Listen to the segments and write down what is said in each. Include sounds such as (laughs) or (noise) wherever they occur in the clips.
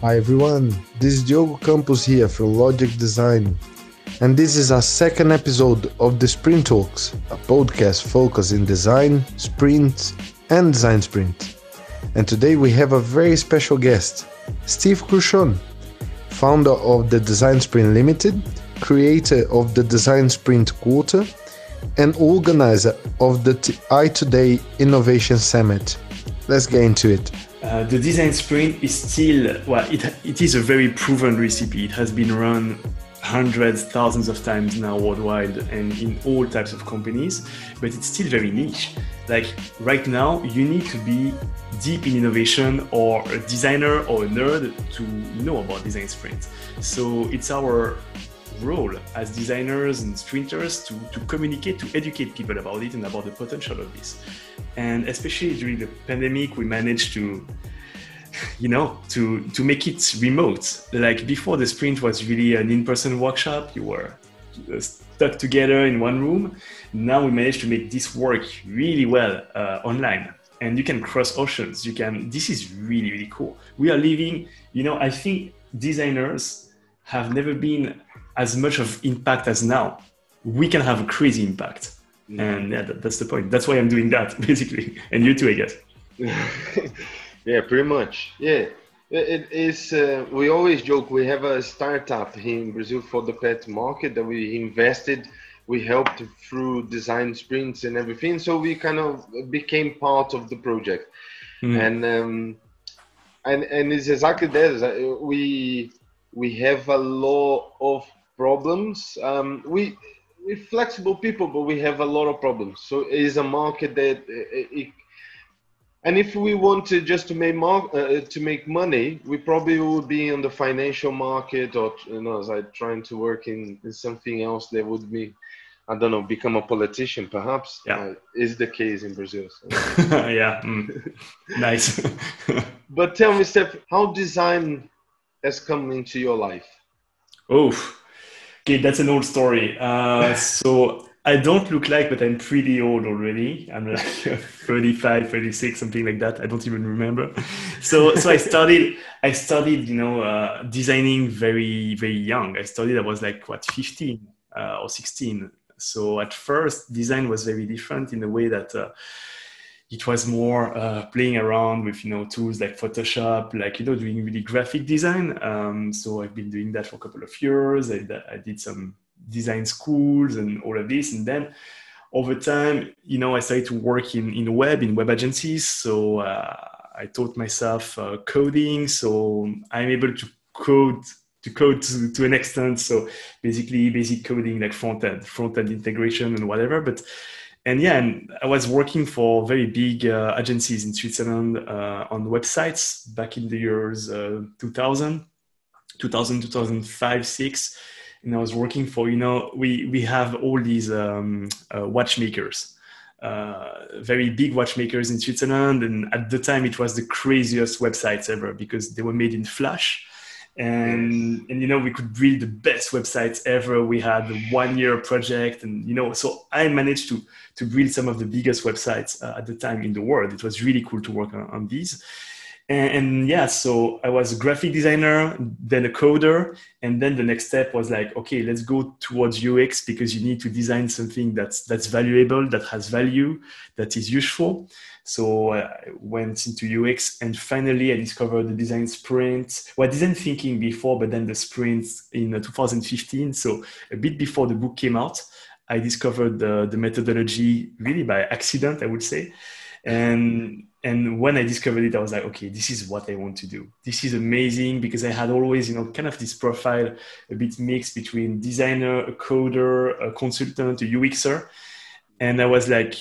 Hi everyone, this is Diogo Campos here from Logic Design, and this is our second episode of the Sprint Talks, a podcast focused in design, sprint, and design sprint. And today we have a very special guest, Steph Cronin, founder of the Design Sprint Limited, creator of the Design Sprint Quarter, and organizer of the i2day Innovation Summit. Let's get into it. Uh, the design sprint is still well it, it is a very proven recipe. It has been run hundreds thousands of times now worldwide and in all types of companies but it's still very niche. Like right now you need to be deep in innovation or a designer or a nerd to know about design sprint so it's our role as designers and sprinters to, to communicate, to educate people about it and about the potential of this. And especially during the pandemic, we managed to, you know, to, to make it remote. Like before, the sprint was really an in person workshop. You were uh, stuck together in one room. Now we managed to make this work really well uh, online. And you can cross oceans. You can, this is really, really cool. We are living, you know, I think designers have never been as much of impact as now, we can have a crazy impact. Mm. And yeah, that, that's the point. That's why I'm doing that (laughs) basically. And you too, I guess. (laughs) yeah, pretty much. Yeah. It is. Uh, we always joke. We have a startup here in Brazil for the pet market that we invested. We helped through design sprints and everything. So we kind of became part of the project, mm. and um, and and it's exactly that. We we have a lot of problems. Um, we we're flexible people, but we have a lot of problems. So it is a market that it, it, and if we want to just to make mar- uh, to make money, we probably would be in the financial market or you know, as I trying to work in, in something else that would be, I don't know, become a politician. Perhaps yeah. Uh, is the case in Brazil. So. (laughs) yeah, mm. (laughs) nice. but tell me, Steph, how design has come into your life? Oh, Okay, that's an old story. Uh, so I don't look like, but I'm pretty old already. I'm like (laughs) 35, 36, something like that. I don't even remember. So, so I started, I started, you know, uh, designing very, very young. I started, I was like, what, 15 uh, or 16. So at first, design was very different in the way that uh, it was more uh, playing around with you know tools like Photoshop, like you know doing really graphic design. Um, so I've been doing that for a couple of years. I, I, did some design schools and all of this, and then over time, you know, I started to work in in web in web agencies. So uh, I taught myself uh, coding. So I'm able to code to code to, to an extent. So basically, basic coding like front end, front end integration and whatever, but and yeah, and I was working for very big uh, agencies in Switzerland uh, on websites back in the years uh, 2000, 2000, 2005, six. And I was working for, you know, we, we have all these um, uh, watchmakers, uh, very big watchmakers in Switzerland. And at the time, it was the craziest websites ever because they were made in Flash and and you know we could build the best websites ever. We had a one year project and you know so i managed to to build some of the biggest websites uh, at the time in the world. It was really cool to work on, on these and, and, yeah so i was a graphic designer then a coder and then the next step was like okay let's go towards ux because you need to design something that's that's valuable that has value that is useful so I went into UX and finally I discovered the design sprint. Well, didn't thinking before, but then the sprint in uh, 2015. So a bit before the book came out, I discovered the, the methodology really by accident, I would say. And and when I discovered it, I was like, okay, this is what I want to do. This is amazing because I had always, you know, kind of this profile a bit mixed between designer, a coder, a consultant, a UXer. And I was like,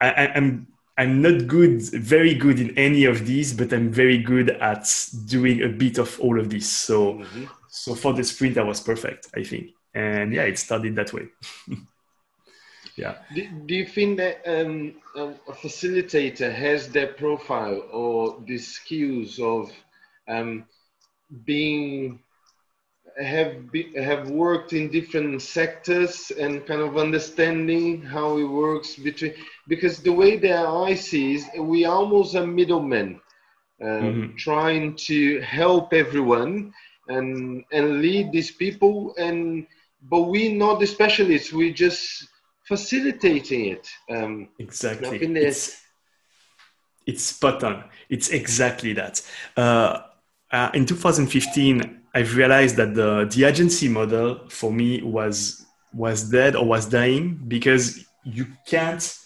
I, am I'm not good, very good in any of these, but I'm very good at doing a bit of all of this. So, mm-hmm. so for the sprint, I was perfect, I think. And yeah, it started that way. (laughs) yeah. Do, do, you think that um, a facilitator has that profile or the skills of um, being have be, have worked in different sectors and kind of understanding how it works between because the way that I see is we almost a middleman. uh, mm-hmm. trying to help everyone and and lead these people and but we not the specialists we just facilitating it um, exactly it's, it's spot on it's exactly that uh, uh, in 2015 i've realized that the the agency model for me was was dead or was dying because you can't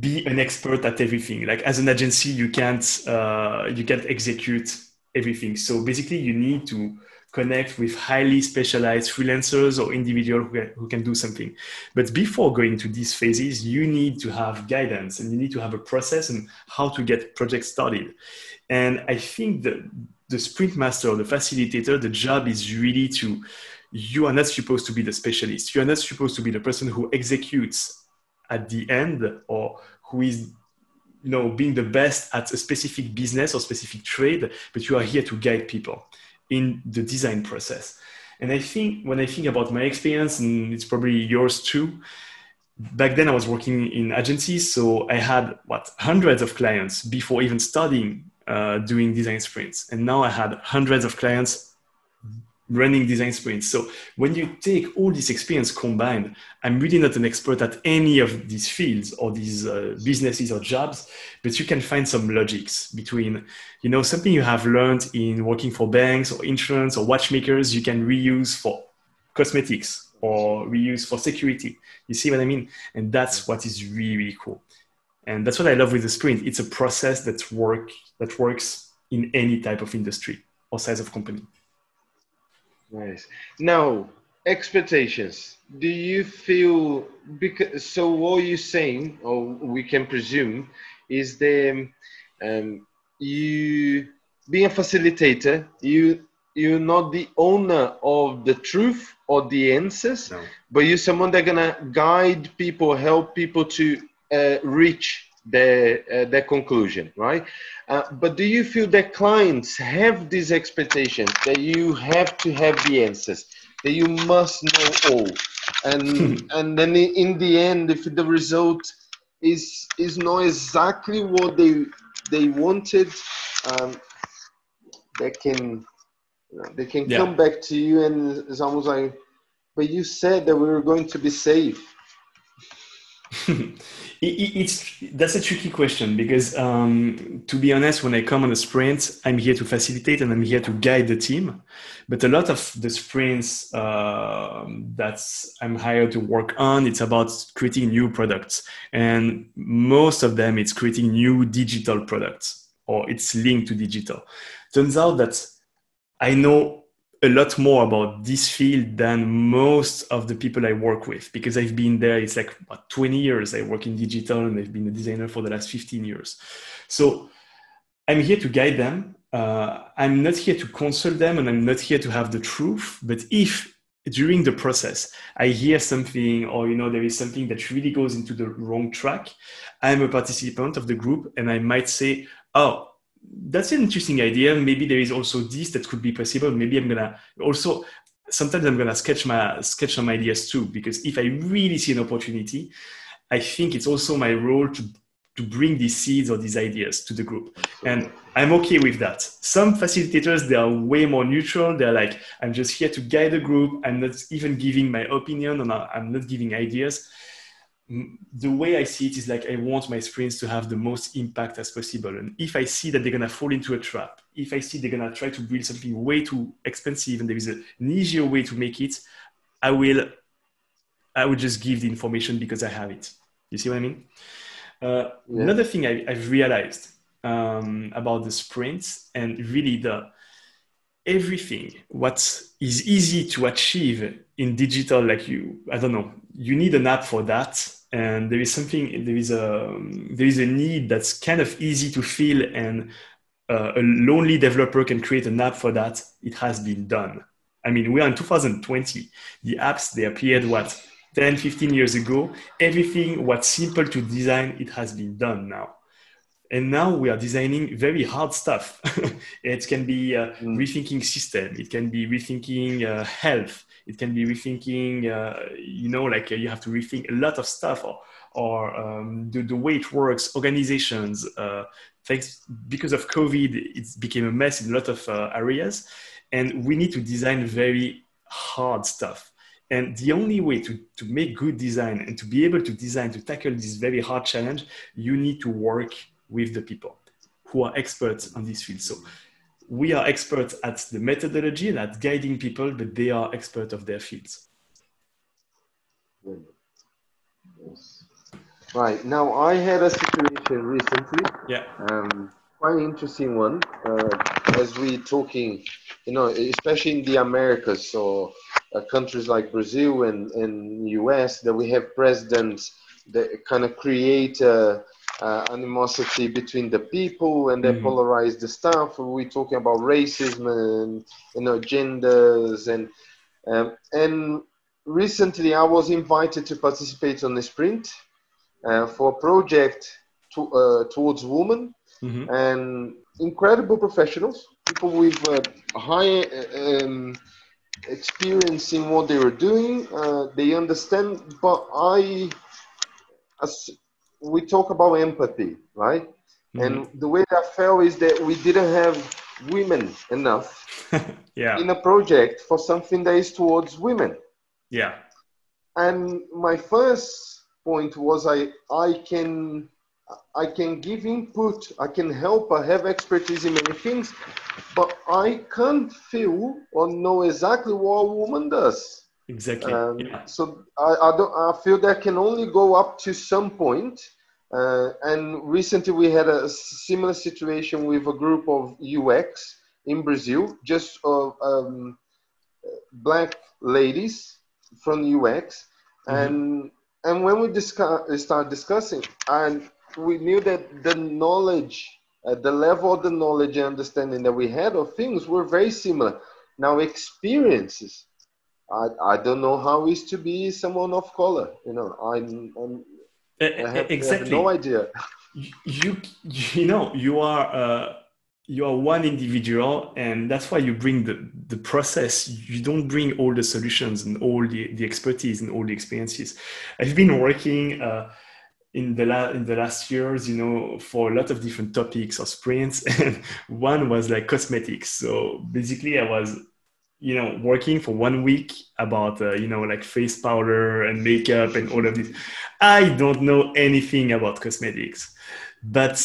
be an expert at everything. Like as an agency, you can't uh, you can't execute everything. So basically, you need to connect with highly specialized freelancers or individuals who, who can do something. But before going to these phases, you need to have guidance and you need to have a process and how to get projects started. And I think that the sprint master or the facilitator, the job is really to you are not supposed to be the specialist. You are not supposed to be the person who executes at the end or who is you know being the best at a specific business or specific trade but you are here to guide people in the design process. And i think when i think about my experience and it's probably yours too back then i was working in agencies so i had what hundreds of clients before even studying uh, doing design sprints. And now i had hundreds of clients running design sprints. So when you take all this experience combined, I'm really not an expert at any of these fields or these uh, businesses or jobs, but you can find some logics between, you know, something you have learned in working for banks or insurance or watchmakers, you can reuse for cosmetics or reuse for security. You see what I mean? And that's what is really, really cool. And that's what I love with the sprint. It's a process that work that works in any type of industry or size of company. Nice. Now, expectations. Do you feel because so what you're saying, or we can presume, is the um, you being a facilitator, you you're not the owner of the truth or the answers, no. but you're someone that gonna guide people, help people to uh, reach their uh, their conclusion, right? Uh, but do you feel that clients have this expectation that you have to have the answers, that you must know all, and (laughs) and then in the end, if the result is is not exactly what they they wanted, um, they can they can yeah. come back to you and it's almost like, but you said that we were going to be safe. (laughs) it's that's a tricky question because um, to be honest when i come on a sprint i'm here to facilitate and i'm here to guide the team. But a lot of the sprints uh, that i'm hired to work on it's about creating new products. And most of them it's creating new digital products or it's linked to digital. Turns out that i know a lot more about this field than most of the people I work with because I've been there. It's like what, 20 years I work in digital and I've been a designer for the last 15 years. So I'm here to guide them. Uh, I'm not here to consult them and I'm not here to have the truth. But if during the process I hear something or you know there is something that really goes into the wrong track, I'm a participant of the group and I might say, oh, that's an interesting idea. Maybe there is also this that could be possible. Maybe I'm gonna also sometimes I'm gonna sketch my sketch some ideas too because if I really see an opportunity, I think it's also my role to to bring these seeds or these ideas to the group. And I'm okay with that. Some facilitators, they are way more neutral. They're like, I'm just here to guide the group. I'm not even giving my opinion and I'm not giving ideas the way I see it is like I want my sprints to have the most impact as possible. And if I see that they're gonna fall into a trap, if I see they're gonna try to build something way too expensive and there is an easier way to make it, I will I will just give the information because I have it. You see what I mean? Uh, yeah. Another thing I, have realized um, about the sprints and really the everything what is easy to achieve in digital like you i don't know you need an app for that. And there is something there is a there is a need that's kind of easy to fill and uh, a lonely developer can create an app for that. It has been done. I mean we are in 2020 the apps they appeared what 10 15 years ago. Everything what's simple to design it has been done now and now we are designing very hard stuff (laughs) it can be uh, mm. rethinking system it can be rethinking uh, health it can be rethinking uh, you know like uh, you have to rethink a lot of stuff or, or um, the, the way it works, organizations. Uh, thanks because of COVID, it became a mess in a lot of uh, areas, and we need to design very hard stuff. And the only way to, to make good design and to be able to design to tackle this very hard challenge, you need to work with the people who are experts on this field. So we are experts at the methodology and at guiding people, but they are experts of their fields. Yes. Right now, I had a situation recently. Yeah. Um, quite interesting one. Uh, as we talking, you know, especially in the Americas, so uh, countries like Brazil and and US, that we have presidents that kind of create uh, uh, animosity between the people and they mm-hmm. polarize the stuff. We're talking about racism and you know genders and um, and recently I was invited to participate on the sprint uh, for a project to, uh, towards women mm-hmm. and incredible professionals, people with uh, high um, experience in what they were doing. Uh, they understand, but I, as we talk about empathy, right? Mm-hmm. And the way I felt is that we didn't have women enough (laughs) yeah. in a project for something that is towards women. Yeah. And my first point was I I can I can give input, I can help, I have expertise in many things, but I can't feel or know exactly what a woman does. Exactly. Um, yeah. So I, I, don't, I feel that can only go up to some point. Uh, and recently we had a similar situation with a group of UX in Brazil, just uh, um, black ladies from UX, mm-hmm. and and when we discuss, start discussing, and we knew that the knowledge, uh, the level of the knowledge and understanding that we had of things were very similar. Now experiences, I, I don't know how is to be someone of color. You know, I'm, I'm have, exactly. I have no idea. You you know you are. Uh you are one individual and that's why you bring the, the process you don't bring all the solutions and all the, the expertise and all the experiences i've been working uh, in the, la- in the last years you know for a lot of different topics or sprints (laughs) and one was like cosmetics so basically i was you know working for one week about uh, you know like face powder and makeup and all of this i don't know anything about cosmetics but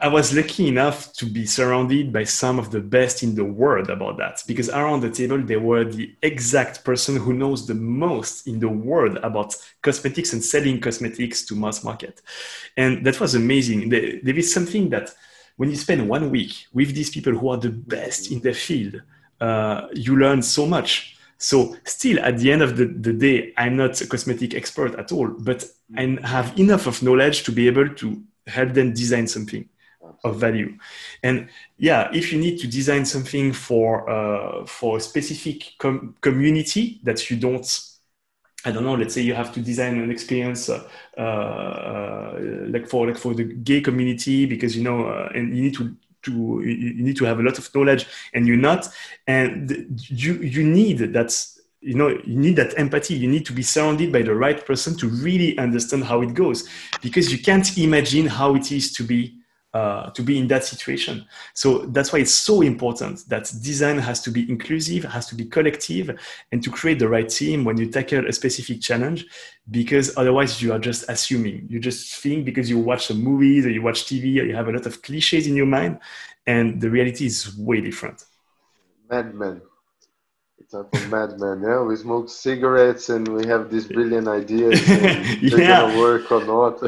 I was lucky enough to be surrounded by some of the best in the world about that because around the table they were the exact person who knows the most in the world about cosmetics and selling cosmetics to mass market. And that was amazing. There, is something that when you spend one week with these people who are the best in their field, uh, you learn so much. So still at the end of the, the day, I'm not a cosmetic expert at all, but I have enough of knowledge to be able to help them design something of value. And yeah, if you need to design something for uh, for a specific com- community that you don't, I don't know. Let's say you have to design an experience uh, uh, like for like for the gay community because you know, uh, and you need to to you need to have a lot of knowledge, and you're not, and you you need that you know you need that empathy. You need to be surrounded by the right person to really understand how it goes. Because you can't imagine how it is to be uh, to be in that situation. So that's why it's so important that design has to be inclusive, has to be collective, and to create the right team when you tackle a specific challenge, because otherwise you are just assuming. You just think because you watch some movies or you watch TV or you have a lot of cliches in your mind, and the reality is way different. Mad Men type of madman. Yeah, we smoke cigarettes and we have these brilliant ideas. (laughs) yeah. Gonna work or not.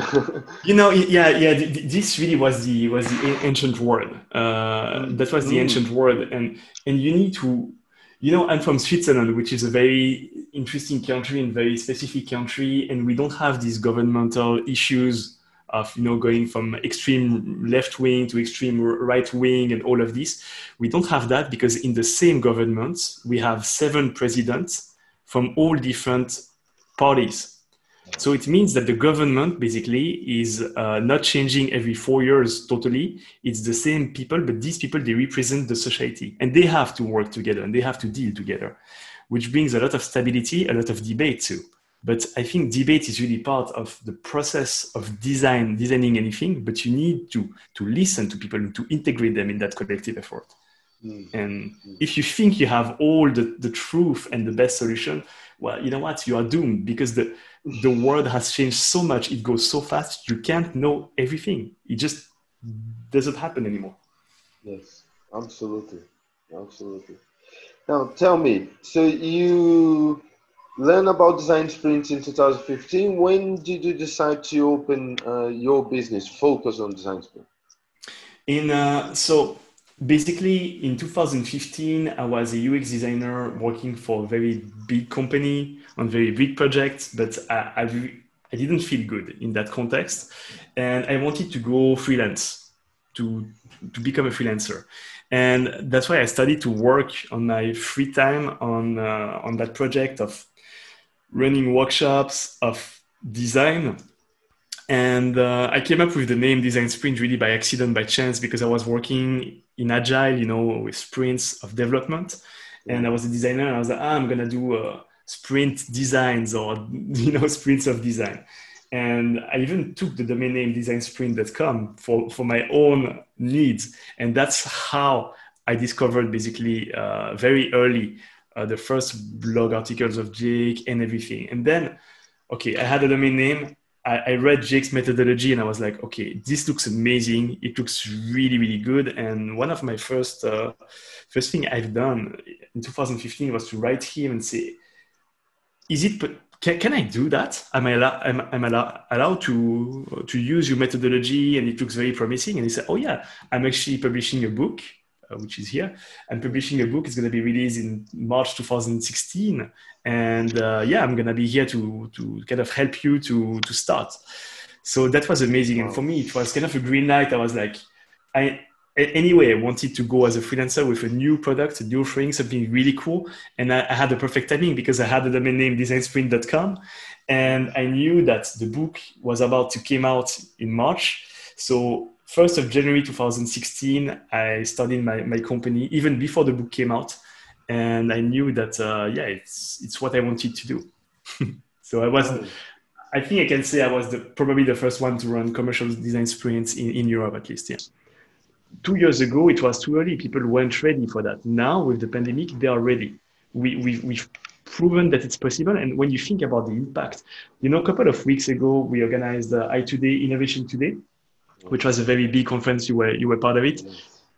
(laughs) you know, yeah, yeah. This really was the was the ancient world. Uh, that was the mm. ancient world, and and you need to, you know, I'm from Switzerland, which is a very interesting country and very specific country, and we don't have these governmental issues of you know going from extreme left wing to extreme right wing and all of this. We don't have that because in the same government we have seven presidents from all different parties. So it means that the government basically is uh, not changing every four years totally. It's the same people but these people they represent the society and they have to work together and they have to deal together which brings a lot of stability a lot of debate too But I think debate is really part of the process of design, designing anything. But you need to to listen to people and to integrate them in that collective effort. Mm. And mm. if you think you have all the, the truth and the best solution, well, you know what? You are doomed because the the world has changed so much. It goes so fast. You can't know everything. It just doesn't happen anymore. Yes, absolutely, absolutely. Now, tell me. So you learn about design sprints in 2015. When did you decide to open uh, your business, focus on design sprint? In uh, so basically in 2015 i was a ux designer working for a very big company on very big projects but I, I, I, didn't feel good in that context and i wanted to go freelance to, to become a freelancer and that's why i started to work on my free time on, uh, on that project of running workshops of design and uh, I came up with the name Design Sprint really by accident, by chance, because I was working in Agile, you know, with sprints of development. And I was a designer, and I was like, ah, I'm gonna do uh, sprint designs or (laughs) you know sprints of design. And I even took the domain name designsprint.com for, for my own needs. And that's how I discovered basically uh, very early uh, the first blog articles of Jake and everything. And then, okay, I had a domain name. I, I, read Jake's methodology and I was like, okay, this looks amazing. It looks really, really good. And one of my first uh, first thing I've done in 2015 was to write him and say, is it can, can I do that? Am I, allow, am, am allow, allowed to to use your methodology? And it looks very promising. And he said, oh yeah, I'm actually publishing a book which is here. I'm publishing a book. It's going to be released in March 2016, and uh, yeah, I'm going to be here to to kind of help you to to start. So that was amazing, and for me, it was kind of a green light. I was like, I anyway, I wanted to go as a freelancer with a new product, a new offering, something really cool. And I, I, had the perfect timing because I had the domain name designsprint.com. And I knew that the book was about to come out in March. So 1st of January 2016, I started my, my company even before the book came out. And I knew that, uh, yeah, it's, it's what I wanted to do. (laughs) so I was, I think I can say I was the, probably the first one to run commercial design sprints in, in Europe, at least. Yeah. Two years ago, it was too early. People weren't ready for that. Now, with the pandemic, they are ready. We, we, we've proven that it's possible. And when you think about the impact, you know, a couple of weeks ago, we organized the i2day Innovation Today which was a very big conference. You were you were part of it,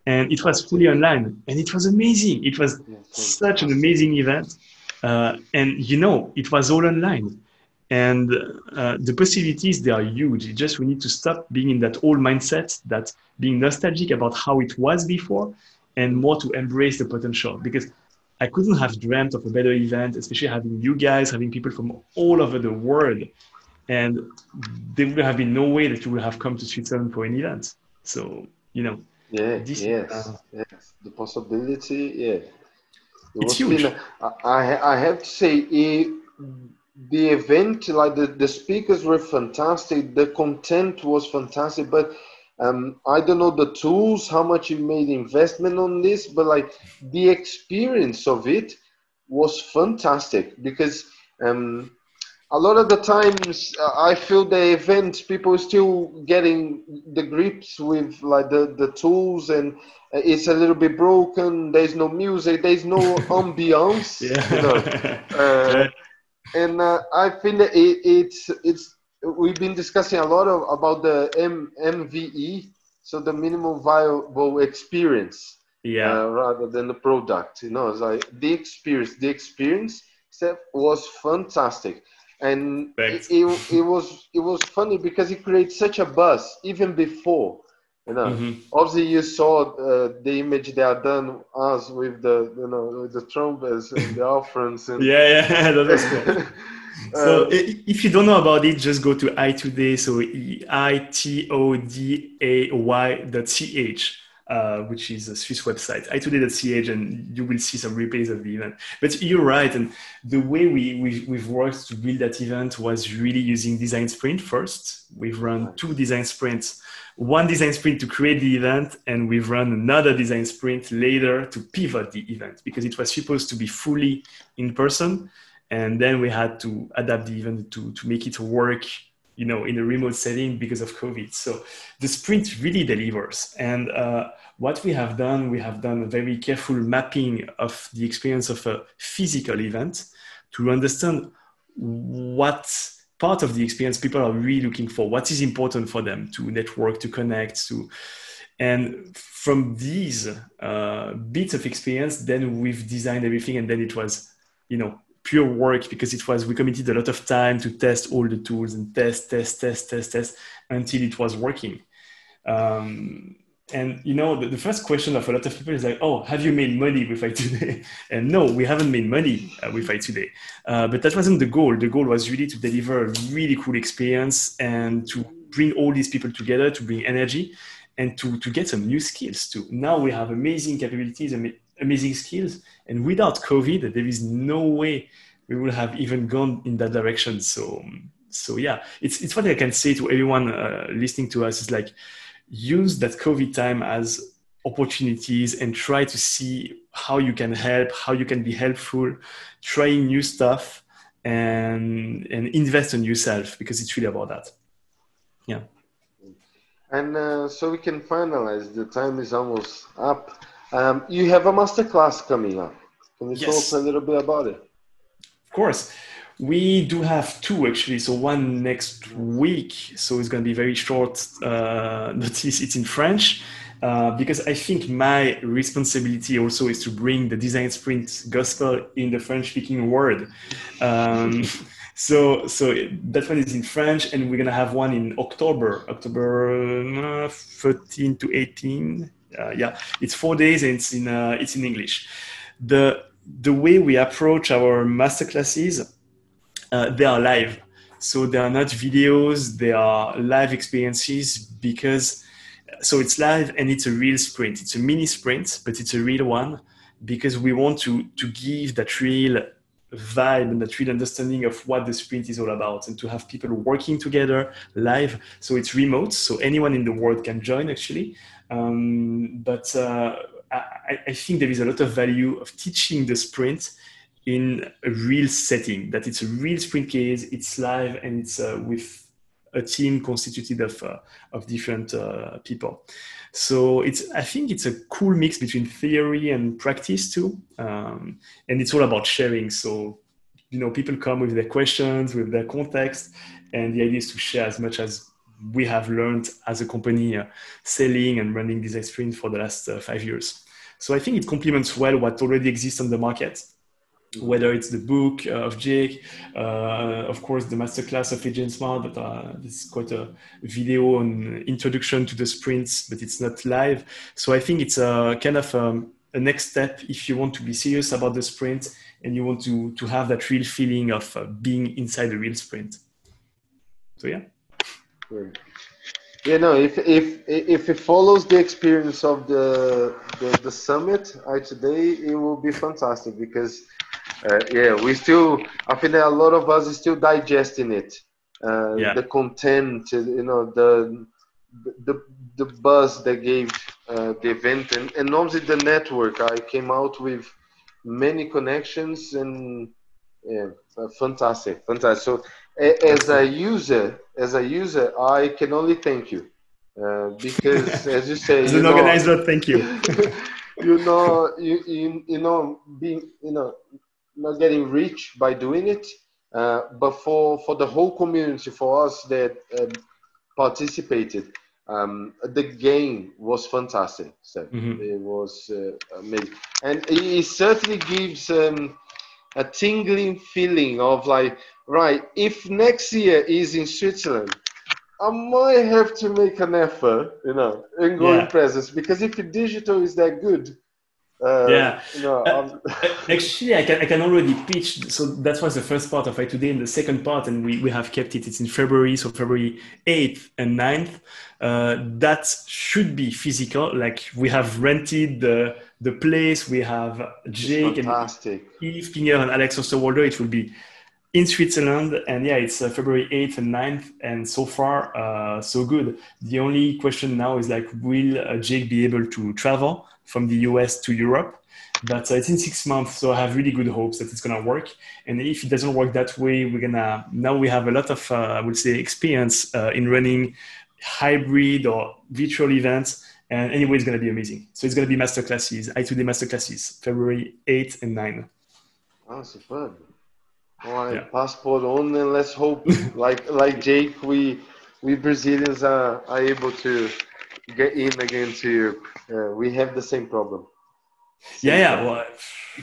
and it was fully online, and it was amazing. It was such an amazing event, uh, and you know it was all online, and uh, the possibilities they are huge. Just we need to stop being in that old mindset, that being nostalgic about how it was before, and more to embrace the potential because. I couldn't have dreamt of a better event, especially having you guys, having people from all over the world and there would have been no way that you would have come to Switzerland for any event. So you know, yeah, this, yes, uh, yes, the possibility, yeah, it it's huge. Been, I I have to say, it, the event, like the the speakers were fantastic, the content was fantastic, but. Um, I don't know the tools, how much you made investment on this, but like the experience of it was fantastic because um, a lot of the times uh, i feel the events people still getting the grips with like the, the tools and it's a little bit broken there's no music there's no (laughs) ambiance yeah. You know? (laughs) uh, and uh, i think that it, it's it's we've been discussing a lot of about the M, mve so the minimum viable experience yeah uh, rather than the product you know it's like the experience the experience was fantastic and it, it, it, was it was funny because it created such a buzz even before you know. Mm-hmm. obviously you saw uh, the image they are done us with the you know with the trumpets and the (laughs) offerings and yeah yeah (laughs) that was cool. (laughs) So uh, if you don't know about it just go to i2day so i-t-o-d-a-y dot ch uh, which is a Swiss website, itoday.ch, and you will see some replays of the event. But you're right, and the way we, we, we've worked to build that event was really using design sprint first. We've run two design sprints, one design sprint to create the event, and we've run another design sprint later to pivot the event because it was supposed to be fully in person. and then we had to adapt the event to to make it work you know in a remote setting because of covid. So the sprint really delivers. And uh, what we have done we have done a very careful mapping of the experience of a physical event to understand what part of the experience people are really looking for what is important for them to network to connect to and from these uh, bits of experience then we've designed everything and then it was you know pure work because it was we committed a lot of time to test all the tools and test test test test test until it was working. Um, and you know the, the, first question of a lot of people is like oh have you made money with i2day (laughs) and no we haven't made money uh, with i2day uh, but that wasn't the goal. The goal was really to deliver a really cool experience and to bring all these people together to bring energy and to, to get some new skills too. Now we have amazing capabilities amazing skills. And without COVID, there is no way we would have even gone in that direction. So, so yeah, it's, it's what I can say to everyone uh, listening to us is like, use that COVID time as opportunities and try to see how you can help, how you can be helpful, trying new stuff and, and invest in yourself because it's really about that. Yeah. And uh, so we can finalize. The time is almost up. Um, you have a master class coming up. Can you yes. talk a little bit about it? Of course. We do have two actually. So one next week. So it's going to be very short uh, notice. It's in French. Uh, because I think my responsibility also is to bring the design sprint gospel in the French speaking world. Um, (laughs) so so that one is in French, and we're gonna have one in October, October uh, 13 to 18 uh, yeah, it's four days and it's in uh, it's in English. The the way we approach our masterclasses, uh, they are live, so they are not videos. They are live experiences because so it's live and it's a real sprint. It's a mini sprint, but it's a real one because we want to to give that real vibe and that real understanding of what the sprint is all about and to have people working together live. So it's remote so anyone in the world can join actually. Um, but uh, I, I, think there is a lot of value of teaching the sprint in a real setting, that it's a real sprint case, it's live, and it's uh, with a team constituted of, uh, of different uh, people. So it's, I think it's a cool mix between theory and practice too. Um, and it's all about sharing. So, you know, people come with their questions, with their context, and the idea is to share as much as we have learned as a company uh, selling and running design sprint for the last uh, five years. So I think it complements well what already exists on the market, whether it's the book uh, of Jake, uh, of course, the masterclass of AJ&Smart, but uh, this is quite a video and introduction to the sprints, but it's not live. So I think it's a kind of um, a next step if you want to be serious about the sprint and you want to, to have that real feeling of uh, being inside the real sprint. So yeah. Yeah, no. If if if it follows the experience of the the, the summit I2day, it will be fantastic because uh, yeah, we still. I think that a lot of us is still digesting it. Uh, yeah. The content, you know, the the the buzz that gave uh, the event, and and obviously the network. I came out with many connections and yeah, fantastic, fantastic. So as a user, as a user, I can only thank you uh, because, (laughs) as you say, as an know, organizer, thank you. (laughs) you know, you, you you know, being you know, not getting rich by doing it, uh, but for for the whole community, for us that um, participated, um, the game was fantastic. So mm-hmm. it was uh, amazing, and it certainly gives. Um, a tingling feeling of like, right, if next year is in Switzerland, I might have to make an effort, you know, and go yeah. in presence because if digital is that good, uh, yeah. You know, uh, actually, I can, I can already pitch. So that was the first part of I2day. And the second part, and we, we have kept it, it's in February. So February 8th and 9th. Uh, that should be physical. Like we have rented the, the place. We have Jake and Yves Pigneur and Alex Osterwalder. It will be in Switzerland. And yeah, it's uh, February 8th and 9th. And so far, uh, so good. The only question now is like, will uh, Jake be able to travel? From the US to Europe. But uh, it's in six months, so I have really good hopes that it's gonna work. And if it doesn't work that way, we're gonna now we have a lot of uh, I would say experience uh, in running hybrid or virtual events. And anyway, it's gonna be amazing. So it's gonna be masterclasses, I2D masterclasses, February 8 and 9. Oh, superb. All right, yeah. passport on, and let's hope, like like Jake, we we Brazilians are, are able to get in again to Europe. Uh, we have the same problem. Same yeah, yeah, problem. well,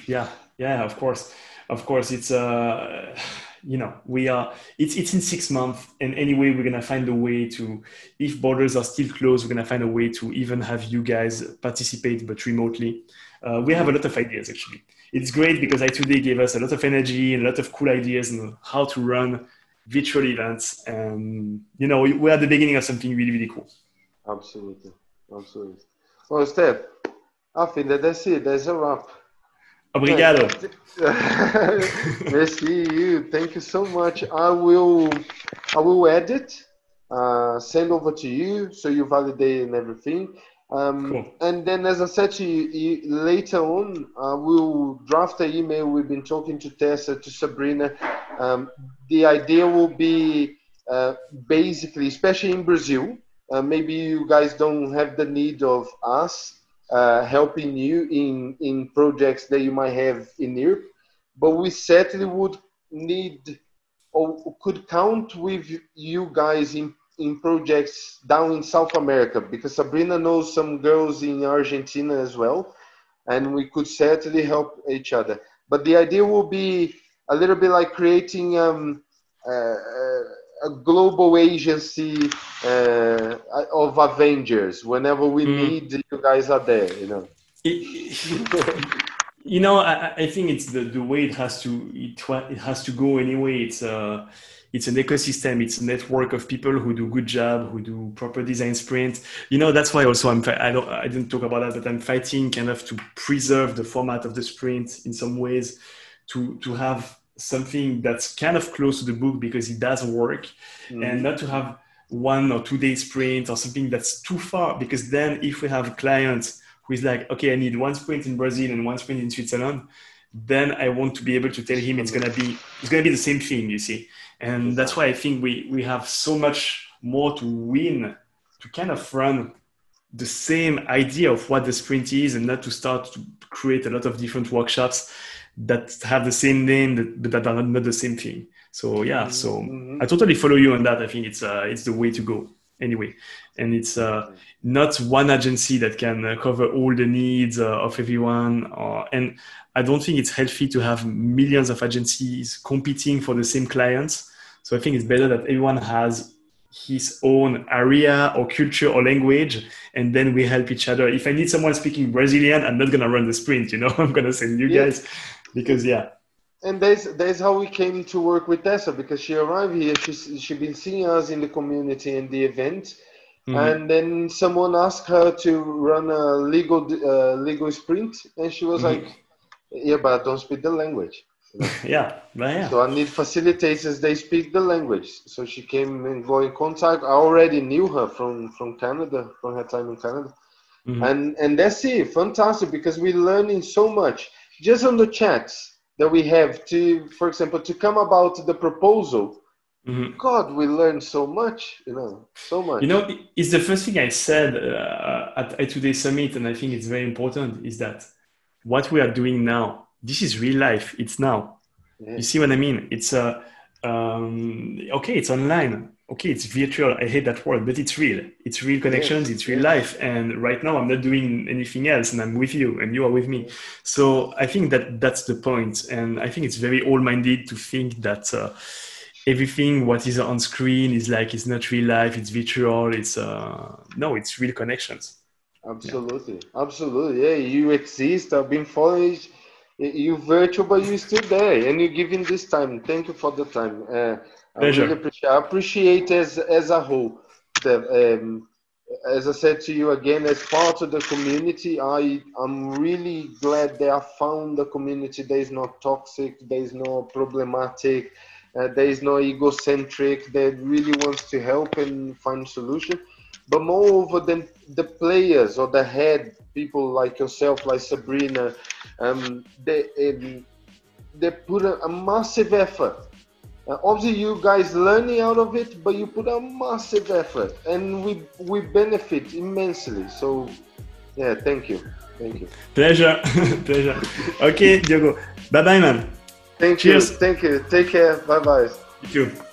yeah, yeah. Of course, of course. It's uh, you know, we are. It's it's in six months, and anyway, we're gonna find a way to. If borders are still closed, we're gonna find a way to even have you guys participate, but remotely. Uh, we have a lot of ideas actually it's great because I2D gave us a lot of energy and a lot of cool ideas on how to run virtual events. And, you know, we're at the beginning of something really, really cool. Absolutely. Absolutely. Well, Steph, I think that that's it. That's a wrap. Obrigado. (laughs) Merci you. Thank you so much. I will, I will edit, uh, send over to you so you validate and everything. Um, cool. And then, as I said to you, you later on, uh, we'll draft an email. We've been talking to Tessa, to Sabrina. Um, the idea will be uh, basically, especially in Brazil, uh, maybe you guys don't have the need of us uh, helping you in, in projects that you might have in Europe, but we certainly would need or could count with you guys in in projects down in South America because Sabrina knows some girls in Argentina as well, and we could certainly help each other. But the idea will be a little bit like creating um, uh, a global agency uh, of Avengers. Whenever we mm. need, you guys are there. You know. (laughs) you know, I, I, think it's the, the way it has to it, it has to go anyway. It's uh, it's an ecosystem it's a network of people who do good job who do proper design sprint you know that's why also i'm i don't i didn't talk about that but i'm fighting kind of to preserve the format of the sprint in some ways to to have something that's kind of close to the book because it does work. Mm-hmm. and not to have one or two day sprint or something that's too far because then if we have a client who is like okay i need one sprint in brazil and one sprint in switzerland then i want to be able to tell him it's going to be it's going to be the same thing you see. And that's why I think we we have so much more to win to kind of run the same idea of what the sprint is and not to start to create a lot of different workshops that have the same name but that are not the same thing so yeah mm-hmm. so mm-hmm. i totally follow you on that i think it's uh, it's the way to go anyway and it's uh, not one agency that can uh, cover all the needs uh, of everyone or, and i don't think it's healthy to have millions of agencies competing for the same clients so I think it's better that everyone has his own area or culture or language, and then we help each other. If I need someone speaking Brazilian, I'm not gonna run the sprint. You know, (laughs) I'm gonna send you yeah. guys because yeah. And that's that's how we came to work with Tessa because she arrived here. She's she been seeing us in the community and the event, mm-hmm. and then someone asked her to run a legal uh, legal sprint, and she was mm-hmm. like, "Yeah, but I don't speak the language." (laughs) yeah, yeah. So I need facilitators. They speak the language. So she came and got in contact. I already knew her from from Canada, from her time in Canada, mm-hmm. and and that's it. Fantastic because we're learning so much just on the chats that we have to, for example, to come about the proposal. Mm-hmm. God, we learned so much, you know, so much. You know, it's the first thing I said uh, at I2D Summit, and I think it's very important. Is that what we are doing now this is real life. It's now. Yeah. You see what I mean? It's a uh, um, okay. It's online. Okay, it's virtual. I hate that word, but it's real. It's real connections. Yeah. It's real life. And right now, I'm not doing anything else, and I'm with you, and you are with me. So I think that that's the point. And I think it's very all-minded to think that. Uh, everything what is on screen is like it's not real life it's virtual it's uh no it's real connections absolutely yeah. absolutely yeah you exist i've been following you virtual, but you're still there, and you're giving this time. Thank you for the time. Uh, I really appreciate. I appreciate as as a whole. The, um, as I said to you again, as part of the community, I I'm really glad that I found a community that is not toxic, that is not problematic, uh, that is not egocentric, that really wants to help and find solution. But moreover than the players or the head people like yourself, like Sabrina, um, they um, they put a, a massive effort. Uh, obviously, you guys learning out of it, but you put a massive effort, and we we benefit immensely. So, yeah, thank you, thank you. Pleasure, (laughs) pleasure. Okay, Diogo. Bye bye, man. Thank Cheers. you, thank you. Take care. Bye bye. You too.